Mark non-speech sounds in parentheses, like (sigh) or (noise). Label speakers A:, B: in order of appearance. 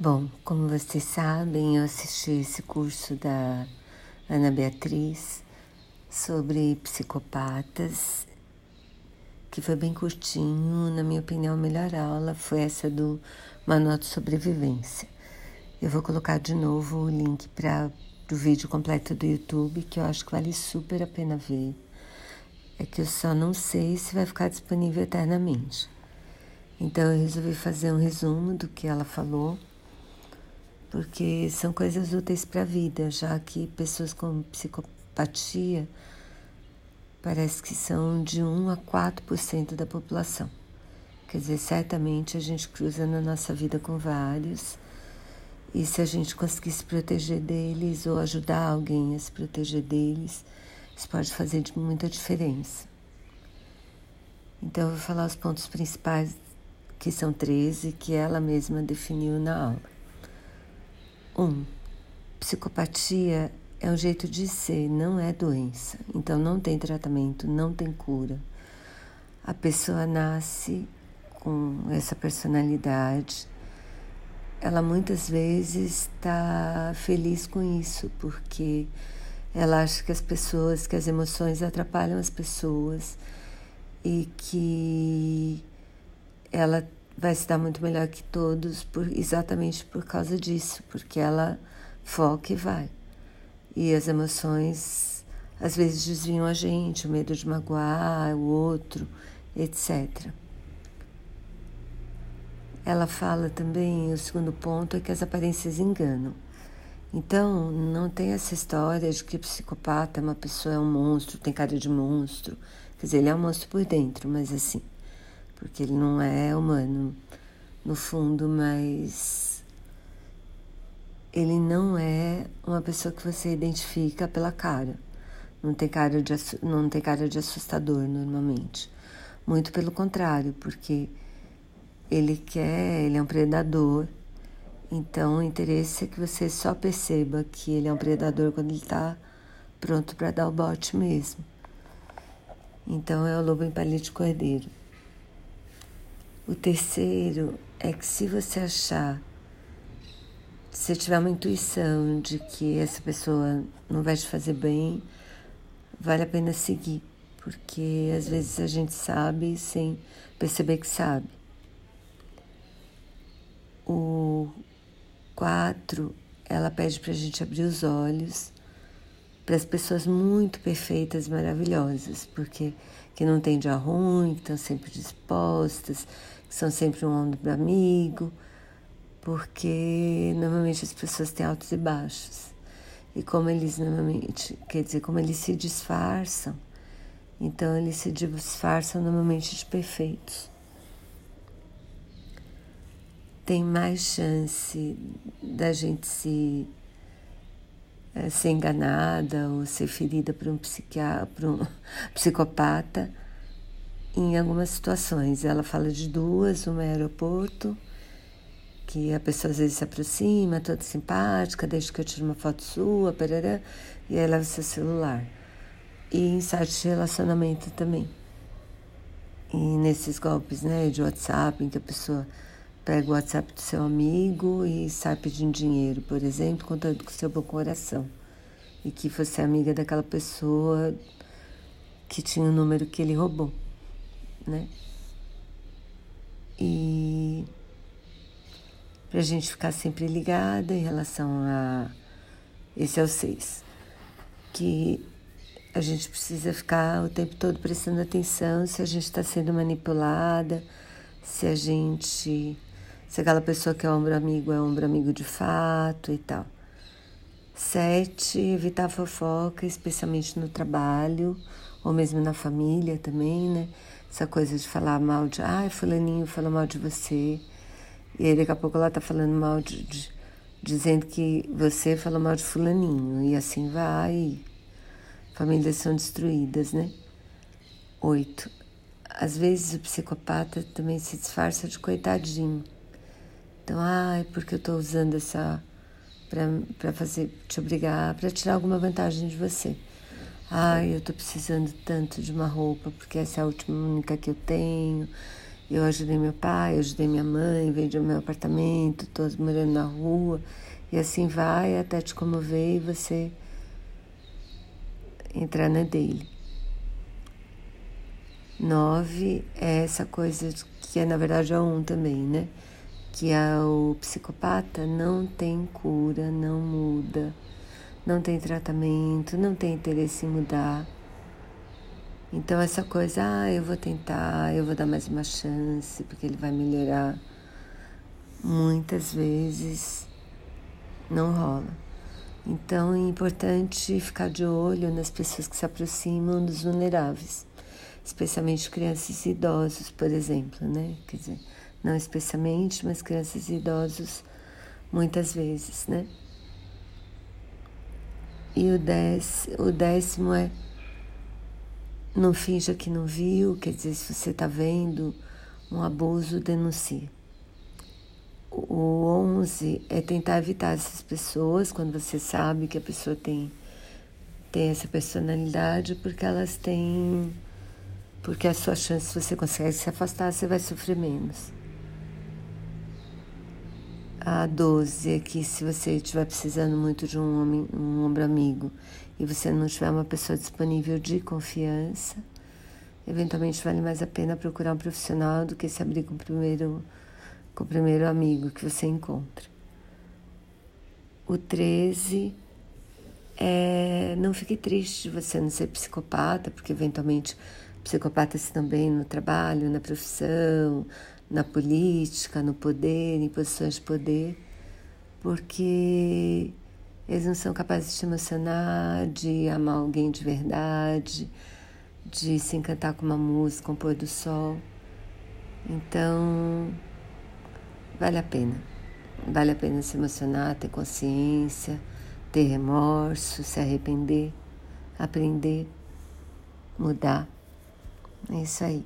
A: Bom, como vocês sabem, eu assisti esse curso da Ana Beatriz sobre psicopatas, que foi bem curtinho. Na minha opinião, a melhor aula foi essa do Manual de Sobrevivência. Eu vou colocar de novo o link para o vídeo completo do YouTube, que eu acho que vale super a pena ver. É que eu só não sei se vai ficar disponível eternamente. Então eu resolvi fazer um resumo do que ela falou porque são coisas úteis para a vida, já que pessoas com psicopatia parece que são de 1 a 4% da população. Quer dizer, certamente a gente cruza na nossa vida com vários, e se a gente conseguir se proteger deles ou ajudar alguém a se proteger deles, isso pode fazer muita diferença. Então, eu vou falar os pontos principais, que são 13, que ela mesma definiu na aula. Um, psicopatia é um jeito de ser, não é doença. Então não tem tratamento, não tem cura. A pessoa nasce com essa personalidade. Ela muitas vezes está feliz com isso, porque ela acha que as pessoas, que as emoções atrapalham as pessoas e que ela vai se dar muito melhor que todos por, exatamente por causa disso, porque ela foca e vai. E as emoções às vezes desviam a gente, o medo de magoar o outro, etc. Ela fala também, o segundo ponto é que as aparências enganam. Então, não tem essa história de que o psicopata é uma pessoa, é um monstro, tem cara de monstro. Quer dizer, ele é um monstro por dentro, mas assim, porque ele não é humano no fundo, mas ele não é uma pessoa que você identifica pela cara. Não tem cara de, não tem cara de assustador normalmente. Muito pelo contrário, porque ele quer, ele é um predador. Então o interesse é que você só perceba que ele é um predador quando ele está pronto para dar o bote mesmo. Então é o lobo em palito de cordeiro. O terceiro é que se você achar, se tiver uma intuição de que essa pessoa não vai te fazer bem, vale a pena seguir, porque às vezes a gente sabe sem perceber que sabe. O quatro, ela pede para a gente abrir os olhos para as pessoas muito perfeitas, maravilhosas, porque que não tem dia ruim, que estão sempre dispostas, são sempre um ombro amigo, porque normalmente as pessoas têm altos e baixos. E como eles normalmente, quer dizer, como eles se disfarçam, então eles se disfarçam normalmente de perfeitos. Tem mais chance da gente se é, ser enganada ou ser ferida por um, psiquiatra, por um (laughs) psicopata em algumas situações. Ela fala de duas, uma é aeroporto, que a pessoa às vezes se aproxima, toda simpática, desde que eu tiro uma foto sua, parará, e aí leva seu celular. E em sites de relacionamento também. E nesses golpes né, de WhatsApp, em que a pessoa pega o WhatsApp do seu amigo e sai pedindo dinheiro, por exemplo, contando com o seu bom coração. E que você é amiga daquela pessoa que tinha o número que ele roubou né? E para a gente ficar sempre ligada em relação a. Esse é o seis. Que a gente precisa ficar o tempo todo prestando atenção se a gente está sendo manipulada, se a gente. Se aquela pessoa que é ombro amigo é ombro amigo de fato e tal. Sete, evitar fofoca, especialmente no trabalho, ou mesmo na família também, né? Essa coisa de falar mal de, ai, fulaninho falou mal de você. E aí daqui a pouco ela tá falando mal de, de dizendo que você falou mal de fulaninho. E assim vai. Famílias são destruídas, né? Oito. Às vezes o psicopata também se disfarça de coitadinho. Então, ai, porque eu tô usando essa para fazer te obrigar, para tirar alguma vantagem de você. Ai, eu tô precisando tanto de uma roupa porque essa é a última única que eu tenho Eu ajudei meu pai, ajudei minha mãe, vendi o meu apartamento, todos morando na rua, e assim vai até te comover e você entrar na dele. Nove é essa coisa que é na verdade é um também, né? Que é o psicopata não tem cura, não muda, não tem tratamento, não tem interesse em mudar então essa coisa, ah, eu vou tentar, eu vou dar mais uma chance, porque ele vai melhorar. Muitas vezes não rola. Então é importante ficar de olho nas pessoas que se aproximam dos vulneráveis, especialmente crianças e idosos, por exemplo, né? Quer dizer, não especialmente, mas crianças e idosos muitas vezes, né? E o, dez, o décimo é não finja que não viu, quer dizer, se você está vendo um abuso, denuncie. O 11 é tentar evitar essas pessoas quando você sabe que a pessoa tem, tem essa personalidade, porque elas têm. Porque a sua chance, se você consegue se afastar, você vai sofrer menos. A 12 é que se você estiver precisando muito de um, homem, um ombro amigo e você não tiver uma pessoa disponível de confiança, eventualmente vale mais a pena procurar um profissional do que se abrir com o primeiro, com o primeiro amigo que você encontra. O 13 é não fique triste de você não ser psicopata, porque eventualmente psicopatas também no trabalho, na profissão, na política, no poder, em posições de poder, porque eles não são capazes de te emocionar, de amar alguém de verdade, de se encantar com uma música, um pôr do sol. Então, vale a pena. Vale a pena se emocionar, ter consciência, ter remorso, se arrepender, aprender, mudar. É isso aí.